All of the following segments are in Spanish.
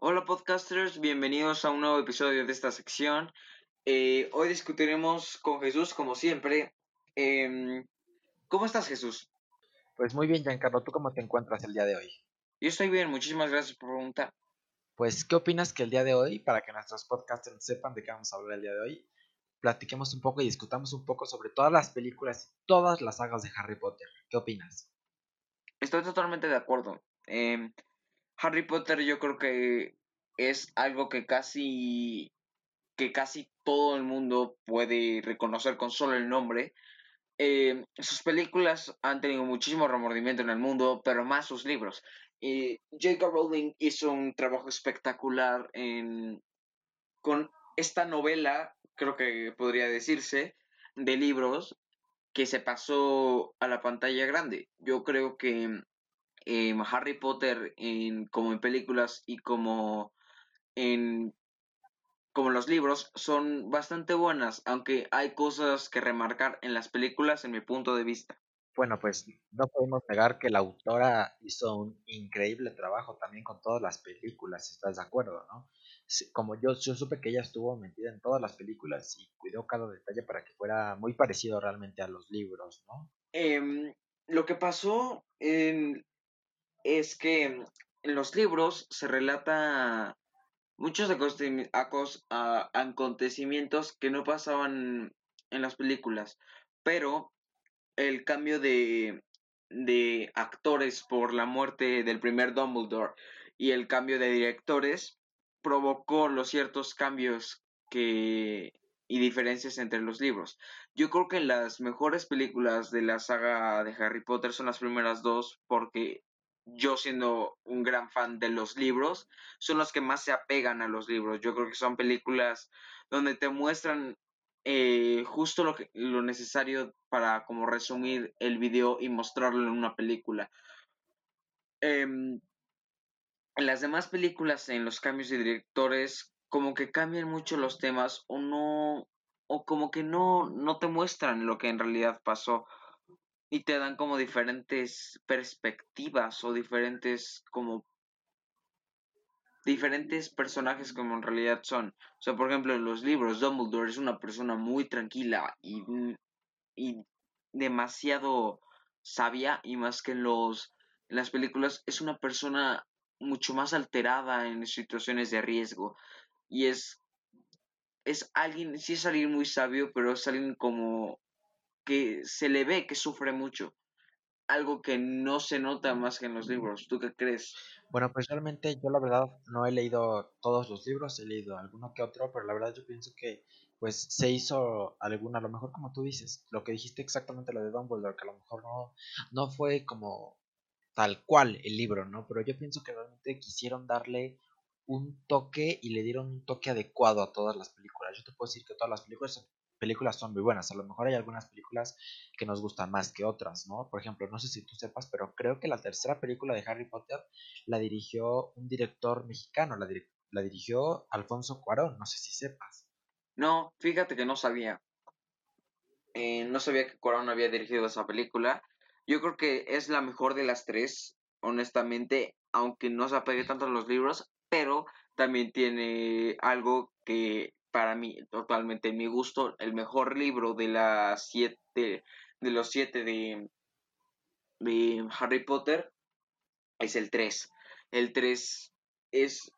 Hola podcasters, bienvenidos a un nuevo episodio de esta sección. Eh, hoy discutiremos con Jesús, como siempre. Em, ¿Cómo estás, Jesús? Pues muy bien, Giancarlo. ¿Tú cómo te encuentras el día de hoy? Yo estoy bien, muchísimas gracias por preguntar. Pues, ¿qué opinas que el día de hoy, para que nuestros podcasters sepan de qué vamos a hablar el día de hoy, platiquemos un poco y discutamos un poco sobre todas las películas y todas las sagas de Harry Potter? ¿Qué opinas? Estoy totalmente de acuerdo. Em, Harry Potter yo creo que es algo que casi que casi todo el mundo puede reconocer con solo el nombre. Eh, sus películas han tenido muchísimo remordimiento en el mundo, pero más sus libros. Eh, J.K. Rowling hizo un trabajo espectacular en, con esta novela, creo que podría decirse, de libros que se pasó a la pantalla grande. Yo creo que eh, Harry Potter, en, como en películas y como en como los libros, son bastante buenas, aunque hay cosas que remarcar en las películas en mi punto de vista. Bueno, pues no podemos negar que la autora hizo un increíble trabajo también con todas las películas, ¿estás de acuerdo, no? Como yo, yo supe que ella estuvo metida en todas las películas y cuidó cada detalle para que fuera muy parecido realmente a los libros, ¿no? Em, lo que pasó es que en los libros se relata muchos acontecimientos que no pasaban en las películas, pero el cambio de, de actores por la muerte del primer Dumbledore y el cambio de directores provocó los ciertos cambios que y diferencias entre los libros. Yo creo que las mejores películas de la saga de Harry Potter son las primeras dos porque yo siendo un gran fan de los libros, son los que más se apegan a los libros. Yo creo que son películas donde te muestran eh, justo lo, que, lo necesario para como resumir el video y mostrarlo en una película. en las demás películas, en los cambios de directores, como que cambian mucho los temas o no, o como que no, no te muestran lo que en realidad pasó y te dan como diferentes perspectivas o diferentes como diferentes personajes como en realidad son. O sea, por ejemplo, en los libros, Dumbledore es una persona muy tranquila y, y demasiado sabia y más que en los en las películas es una persona mucho más alterada en situaciones de riesgo y es es alguien, sí es alguien muy sabio, pero es alguien como que se le ve que sufre mucho. Algo que no se nota más que en los libros. ¿Tú qué crees? Bueno, pues realmente yo la verdad no he leído todos los libros, he leído alguno que otro, pero la verdad yo pienso que pues se hizo alguna, a lo mejor como tú dices, lo que dijiste exactamente lo de Dumbledore, que a lo mejor no, no fue como tal cual el libro, ¿no? Pero yo pienso que realmente quisieron darle un toque y le dieron un toque adecuado a todas las películas. Yo te puedo decir que todas las películas películas son muy buenas. A lo mejor hay algunas películas que nos gustan más que otras, ¿no? Por ejemplo, no sé si tú sepas, pero creo que la tercera película de Harry Potter la dirigió un director mexicano, la, dirigió Alfonso Cuarón, no sé si sepas. No, fíjate que no sabía. Eh, no sabía que Cuarón había dirigido esa película. Yo creo que es la mejor de las tres, honestamente, aunque no se apegue tanto a los libros, pero también tiene algo que para mí, totalmente mi gusto, el mejor libro de las siete, de los siete de, de Harry Potter es el 3. El 3 es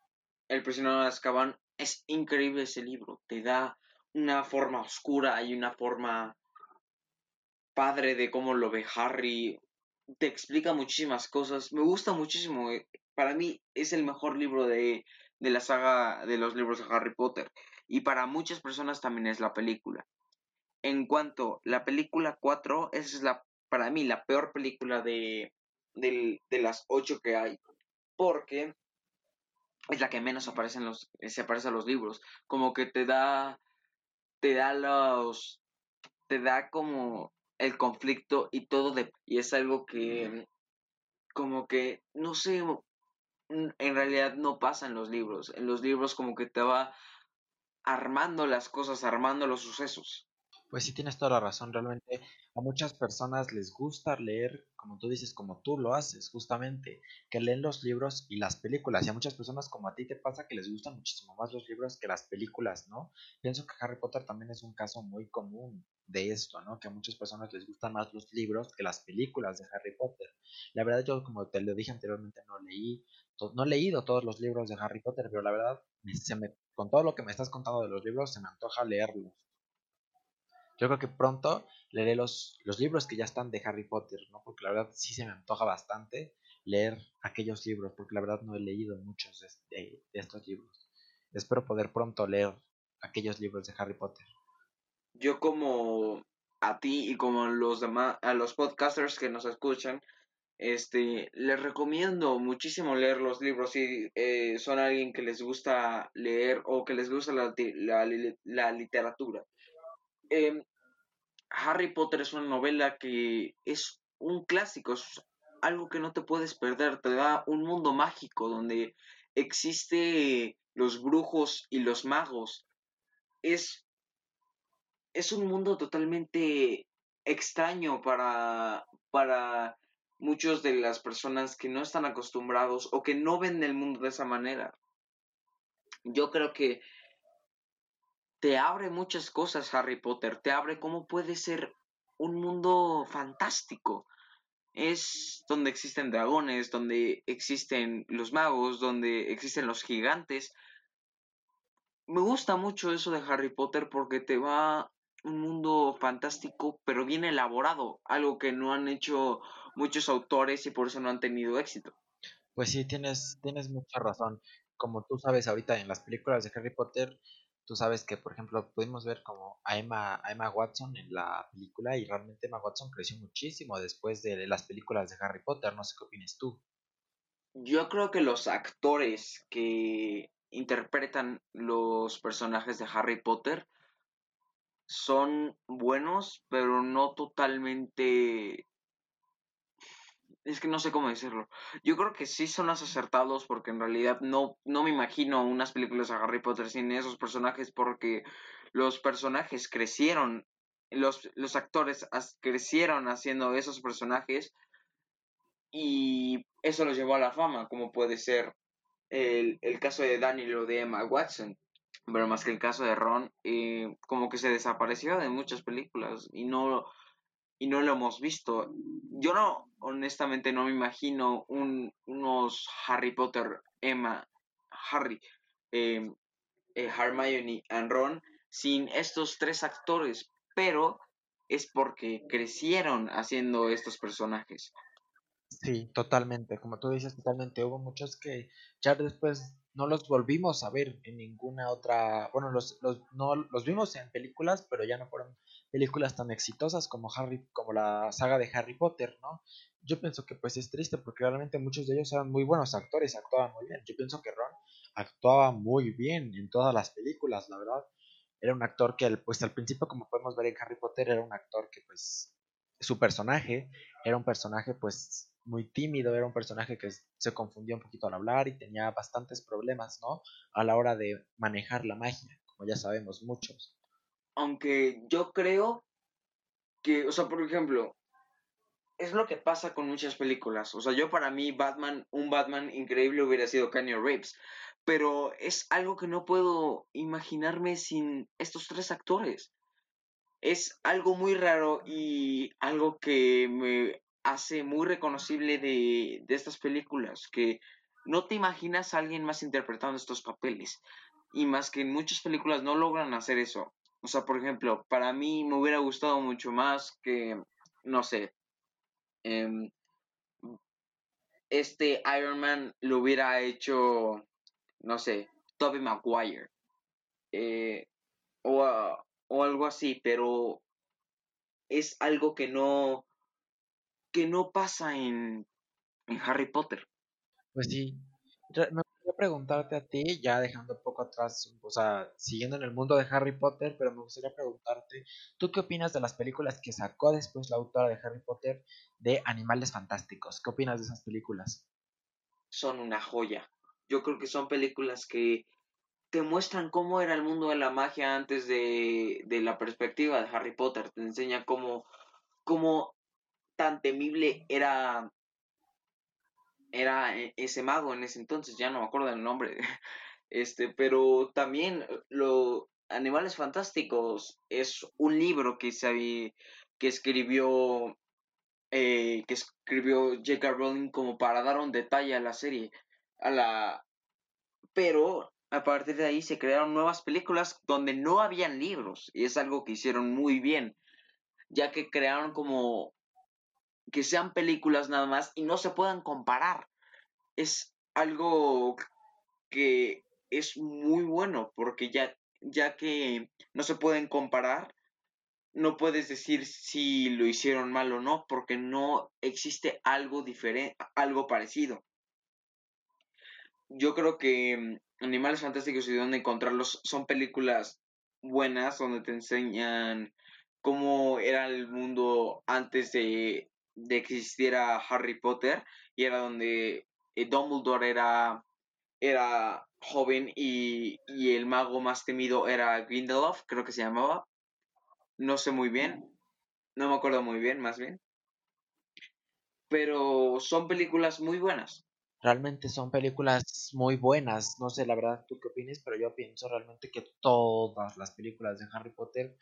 El prisionero de Azkaban. Es increíble ese libro. Te da una forma oscura y una forma padre de cómo lo ve Harry. Te explica muchísimas cosas. Me gusta muchísimo. Eh, para mí es el mejor libro de, de la saga de los libros de Harry Potter y para muchas personas también es la película. En cuanto a la película 4, esa es la, para mí la peor película de, de, las 8 que hay, porque es la que menos aparece en los, se aparece a los libros, como que te da, te da los, te da como el conflicto y todo de, y es algo que como que no sé en realidad no pasa en los libros en los libros como que te va armando las cosas, armando los sucesos. Pues sí, tienes toda la razón. Realmente a muchas personas les gusta leer, como tú dices, como tú lo haces, justamente, que leen los libros y las películas. Y a muchas personas como a ti te pasa que les gustan muchísimo más los libros que las películas, ¿no? Pienso que Harry Potter también es un caso muy común de esto, ¿no? Que a muchas personas les gustan más los libros que las películas de Harry Potter. La verdad yo, como te lo dije anteriormente, no leí, no he leído todos los libros de Harry Potter, pero la verdad, se me, con todo lo que me estás contando de los libros, se me antoja leerlos. Yo creo que pronto leeré los, los libros que ya están de Harry Potter, ¿no? Porque la verdad sí se me antoja bastante leer aquellos libros, porque la verdad no he leído muchos de, estos libros. Espero poder pronto leer aquellos libros de Harry Potter. Yo como a ti y como los demás, a los podcasters que nos escuchan, este, les recomiendo muchísimo leer los libros si eh, son alguien que les gusta leer o que les gusta la, la, literatura. Em, Harry Potter es una novela que es un clásico, es algo que no te puedes perder, te da un mundo mágico donde existe los brujos y los magos. Es, es un mundo totalmente extraño para, para muchos de las personas que no están acostumbrados o que no ven el mundo de esa manera. Yo creo que te abre muchas cosas Harry Potter, te abre cómo puede ser un mundo fantástico. Es donde existen dragones, donde existen los magos, donde existen los gigantes. Me gusta mucho eso de Harry Potter porque te va un mundo fantástico, pero bien elaborado, algo que no han hecho muchos autores y por eso no han tenido éxito. Pues sí, tienes, tienes mucha razón. Como tú sabes ahorita en las películas de Harry Potter, Tú sabes que, por ejemplo, pudimos ver como a Emma, Emma Watson en la película y realmente Emma Watson creció muchísimo después de las películas de Harry Potter. No sé qué opinas tú. Yo creo que los actores que interpretan los personajes de Harry Potter son buenos, pero no totalmente es que no sé cómo decirlo. Yo creo que sí son más acertados porque en realidad no, no me imagino unas películas de Harry Potter sin esos personajes porque los personajes crecieron, los, los actores crecieron haciendo esos personajes y eso los llevó a la fama, como puede ser el, caso de Daniel o de Emma Watson. Pero más que el caso de Ron, eh, como que se desapareció de muchas películas y no, y no lo hemos visto. Yo no, honestamente, no me imagino un, unos Harry Potter, Emma, Harry, em, eh, Hermione y Ron sin estos tres actores, pero es porque crecieron haciendo estos personajes. Sí, totalmente, como tú dices, totalmente. Hubo muchos que ya después no los volvimos a ver en ninguna otra, bueno, los, los, no, los vimos en películas, pero ya no fueron películas tan exitosas como Harry, como la saga de Harry Potter, ¿no? Yo pienso que pues es triste porque realmente muchos de ellos eran muy buenos actores, actuaban muy bien. Yo pienso que Ron actuaba muy bien en todas las películas, la verdad. Era un actor que pues al principio como podemos ver en Harry Potter era un actor que pues su personaje era un personaje pues muy tímido, era un personaje que se confundía un poquito al hablar y tenía bastantes problemas, ¿no? A la hora de manejar la magia, como ya sabemos muchos aunque yo creo que, o sea, por ejemplo, es lo que pasa con muchas películas. O sea, yo para mí Batman, un Batman increíble hubiera sido Kanye Reeves, pero es algo que no puedo imaginarme sin estos tres actores. Es algo muy raro y algo que me hace muy reconocible de, de estas películas, que no te imaginas a alguien más interpretando estos papeles. Y más que en muchas películas no logran hacer eso. O sea, por ejemplo, para mí me hubiera gustado mucho más que, no sé, em, este Iron Man lo hubiera hecho, no sé, Tobey Maguire. Eh, o, o algo así, pero es algo que no que no pasa en, en Harry Potter. Pues sí, preguntarte a ti, ya dejando un poco atrás, o sea, siguiendo en el mundo de Harry Potter, pero me gustaría preguntarte, ¿tú qué opinas de las películas que sacó después la autora de Harry Potter de Animales Fantásticos? ¿Qué opinas de esas películas? Son una joya. Yo creo que son películas que te muestran cómo era el mundo de la magia antes de, de la perspectiva de Harry Potter. Te enseña cómo, cómo tan temible era, era e, ese mago en ese entonces. Ya no me acuerdo del nombre. Este, pero también lo Animales Fantásticos es un libro que se que escribió eh, que escribió J.K. Rowling como para dar un detalle a la serie, a la pero a partir de ahí se crearon nuevas películas donde no habían libros y es algo que hicieron muy bien, ya que crearon como que sean películas nada más y no se puedan comparar. Es algo que es muy bueno porque ya, ya que no se pueden comparar, no puedes decir si lo hicieron mal o no, porque no existe algo diferente, algo parecido. Yo creo que mm, Animales Fantásticos y dónde encontrarlos son películas buenas donde te enseñan cómo era el mundo antes de, de que existiera Harry Potter y era donde eh, Dumbledore era, era joven y, y el mago más temido era Grindelwald, creo que se llamaba no sé muy bien, no me acuerdo muy bien, más bien. Pero son películas muy buenas. Realmente son películas muy buenas. No sé la verdad tú qué opinas, pero yo pienso realmente que todas las películas de Harry Potter,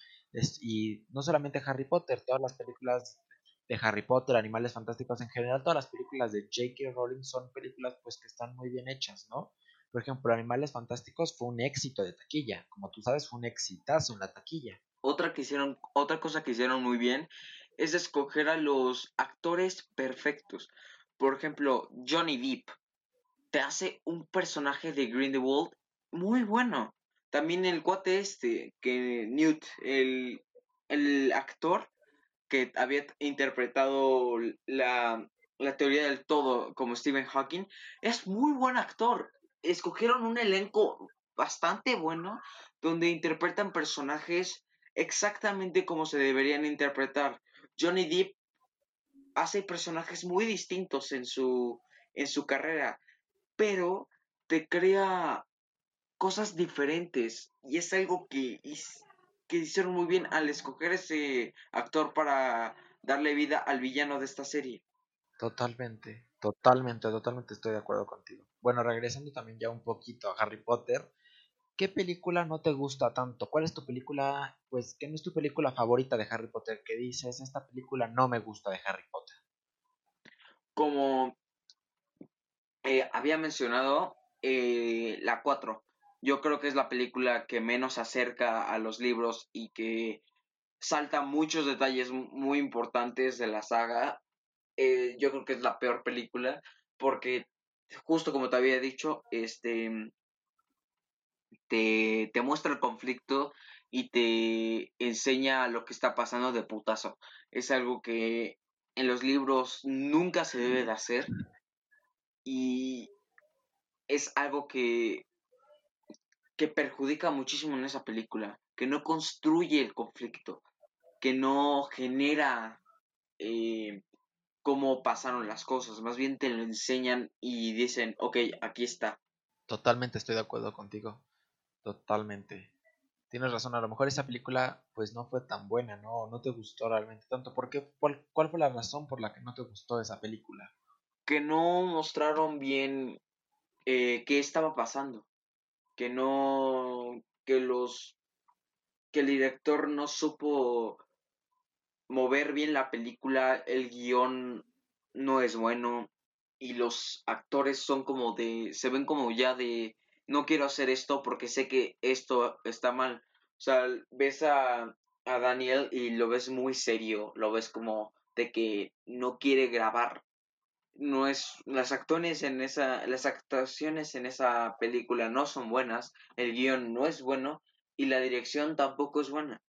y no solamente Harry Potter, todas las películas de Harry Potter, Animales Fantásticos en general, todas las películas de J.K. Rowling son películas pues que están muy bien hechas, ¿no? Por ejemplo, Animales Fantásticos fue un éxito de taquilla. Como tú sabes, fue un exitazo en la taquilla otra que hicieron, otra cosa que hicieron muy bien es escoger a los actores perfectos. Por ejemplo, Johnny Depp te hace un personaje de Grindelwald muy bueno. También el cuate este, que Newt, el, el actor que había interpretado la, la teoría del todo como Stephen Hawking, es muy buen actor. Escogieron un elenco bastante bueno donde interpretan personajes exactamente como se deberían interpretar. Johnny Depp hace personajes muy distintos en su, en su carrera, pero te crea cosas diferentes y es algo que, que hicieron muy bien al escoger ese actor para darle vida al villano de esta serie. Totalmente, totalmente, totalmente estoy de acuerdo contigo. Bueno, regresando también ya un poquito a Harry Potter, ¿Qué película no te gusta tanto? ¿Cuál es tu película, pues, qué no es tu película favorita de Harry Potter? Que dices, esta película no me gusta de Harry Potter. Como eh, había mencionado, eh, la 4. Yo creo que es la película que menos acerca a los libros y que salta muchos detalles muy importantes de la saga. Eh, yo creo que es la peor película porque, justo como te había dicho, este te, te muestra el conflicto y te enseña lo que está pasando de putazo. Es algo que en los libros nunca se debe de hacer y es algo que, que perjudica muchísimo en esa película, que no construye el conflicto, que no genera eh, cómo pasaron las cosas, más bien te lo enseñan y dicen, ok, aquí está. Totalmente estoy de acuerdo contigo. Totalmente. Tienes razón, a lo mejor esa película pues no fue tan buena, no, no te gustó realmente tanto. ¿Por qué? ¿Cuál, fue la razón por la que no te gustó esa película? Que no mostraron bien eh, qué estaba pasando. Que no, que los, que el director no supo mover bien la película, el guion no es bueno y los actores son como de, se ven como ya de no quiero hacer esto porque sé que esto está mal. O sea, ves a, a Daniel y lo ves muy serio, lo ves como de que no quiere grabar. No es las actuaciones en esa las actuaciones en esa película no son buenas, el guion no es bueno y la dirección tampoco es buena.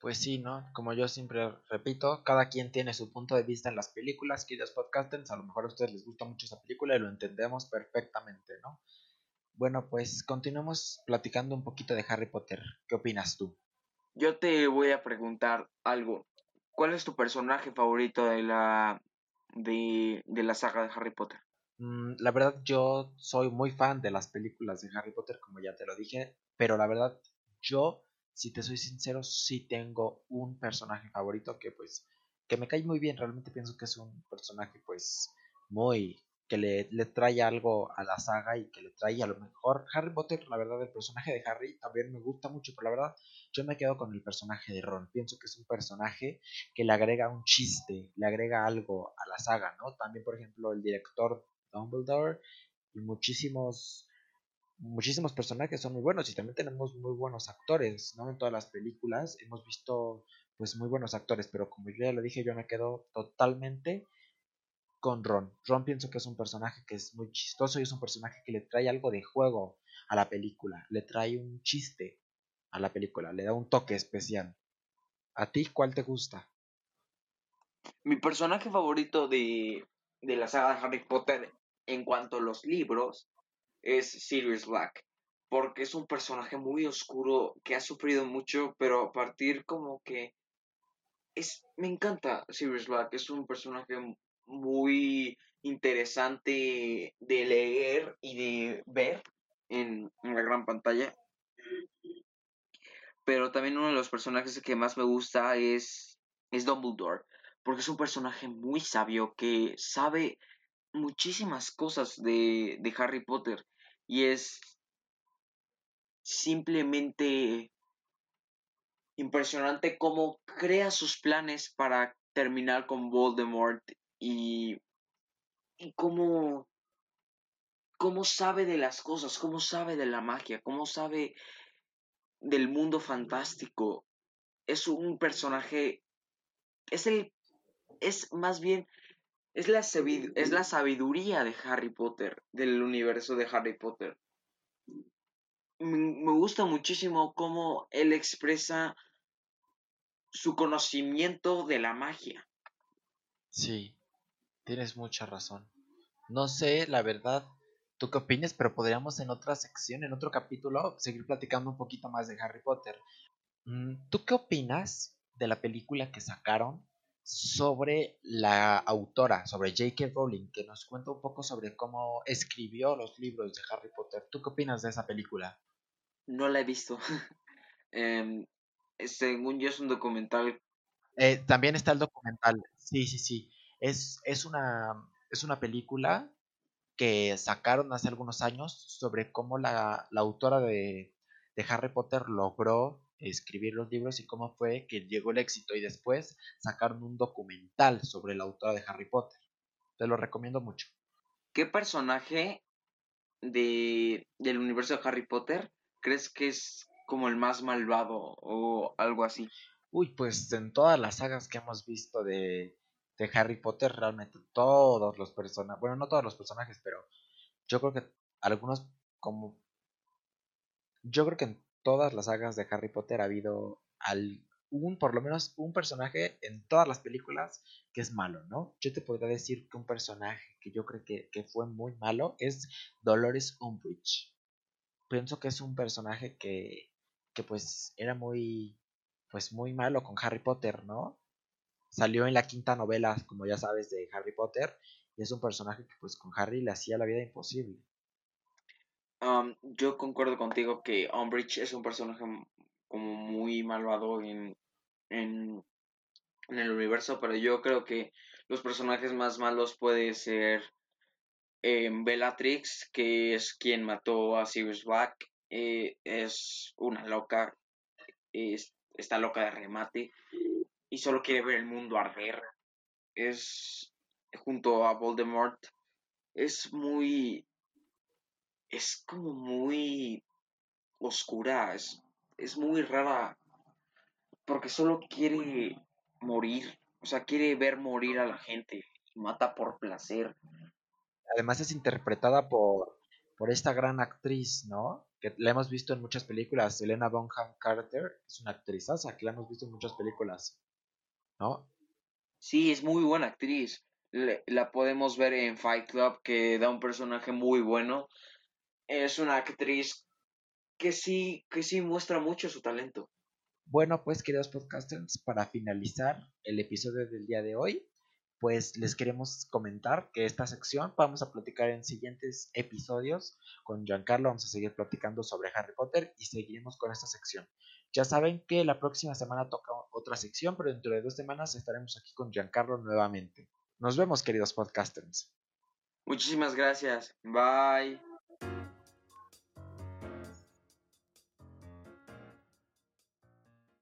Pues sí, ¿no? Como yo siempre repito, cada quien tiene su punto de vista en las películas, queridos podcasters, a lo mejor a ustedes les gusta mucho esa película y lo entendemos perfectamente, ¿no? Bueno, pues continuemos platicando un poquito de Harry Potter. ¿Qué opinas tú? Yo te voy a preguntar algo. ¿Cuál es tu personaje favorito de la de, la saga de Harry Potter? Mm, la verdad, yo soy muy fan de las películas de Harry Potter, como ya te lo dije, pero la verdad, yo, si te soy sincero, sí tengo un personaje favorito que pues, que me cae muy bien, realmente pienso que es un personaje pues muy, que le, le, trae algo a la saga y que le trae a lo mejor Harry Potter, la verdad, el personaje de Harry también me gusta mucho, pero la verdad yo me quedo con el personaje de Ron. Pienso que es un personaje que le agrega un chiste, le agrega algo a la saga, ¿no? También, por ejemplo, el director Dumbledore y muchísimos muchísimos personajes son muy buenos y también tenemos muy buenos actores, ¿no? En todas las películas hemos visto pues muy buenos actores, pero como yo ya lo dije, yo me quedo totalmente con Ron. Ron pienso que es un personaje que es muy chistoso y es un personaje que le trae algo de juego a la película, le trae un chiste a la película, le da un toque especial. ¿A ti cuál te gusta? Mi personaje favorito de, de la saga de Harry Potter en cuanto a los libros es Sirius Black, porque es un personaje muy oscuro que ha sufrido mucho, pero a partir como que es me encanta Sirius Black, es un personaje muy interesante de leer y de ver en, la gran pantalla. Pero también uno de los personajes que más me gusta es, es Dumbledore, porque es un personaje muy sabio que sabe muchísimas cosas de, de Harry Potter y es simplemente impresionante cómo crea sus planes para terminar con Voldemort y, y cómo, cómo sabe de las cosas, cómo sabe de la magia, cómo sabe del mundo fantástico. Es un personaje, es el, es más bien, es la, es la sabiduría de Harry Potter, del universo de Harry Potter. Me gusta muchísimo cómo él expresa su conocimiento de la magia. Sí, Tienes mucha razón. No sé, la verdad, tú qué opinas, pero podríamos en otra sección, en otro capítulo, seguir platicando un poquito más de Harry Potter. Mm, ¿Tú qué opinas de la película que sacaron sobre la autora, sobre J.K. Rowling, que nos cuenta un poco sobre cómo escribió los libros de Harry Potter? ¿Tú qué opinas de esa película? No la he visto. Em, según yo es un documental. Eh, también está el documental, sí, sí, sí. Es, es, una, es una película que sacaron hace algunos años sobre cómo la, la autora de, de, Harry Potter logró escribir los libros y cómo fue que llegó el éxito y después sacaron un documental sobre la autora de Harry Potter. Te lo recomiendo mucho. ¿Qué personaje de, del universo de Harry Potter crees que es como el más malvado o algo así? Uy, pues en todas las sagas que hemos visto de, de Harry Potter, realmente todos los personajes, bueno, no todos los personajes, pero yo creo que algunos como... Yo creo que en todas las sagas de Harry Potter ha habido un, por lo menos un personaje en todas las películas que es malo, ¿no? Yo te podría decir que un personaje que yo creo que, que fue muy malo es Dolores Umbridge. Pienso que es un personaje que, que pues era muy, pues muy malo con Harry Potter, ¿no? Salió en la quinta novela, como ya sabes, de Harry Potter. Y es un personaje que pues con Harry le hacía la vida imposible. yo concuerdo contigo que Umbridge es un personaje como muy malvado en, en, el universo, pero yo creo que los personajes más malos puede ser eh, Bellatrix, que es quien mató a Sirius Black. Eh, es una loca, está loca de remate y solo quiere ver el mundo arder. Es junto a Voldemort. Es muy. Es como muy oscura. Es, es muy rara. Porque solo quiere morir. O sea, quiere ver morir a la gente. Mata por placer. Además es interpretada por, por esta gran actriz, ¿no? Que la hemos visto en muchas películas. Elena Bonham Carter es una actrizaza que la hemos visto en muchas películas. ¿No? Sí, es muy buena actriz. la podemos ver en Fight Club, que da un personaje muy bueno. Es una actriz que sí, que sí muestra mucho su talento. Bueno, pues queridos podcasters, para finalizar el episodio del día de hoy, pues les queremos comentar que esta sección vamos a platicar en siguientes episodios con Giancarlo, vamos a seguir platicando sobre Harry Potter y seguiremos con esta sección. Ya saben que la próxima semana toca otra sección, pero dentro de dos semanas estaremos aquí con Giancarlo nuevamente. Nos vemos, queridos podcasters. Muchísimas gracias. Bye.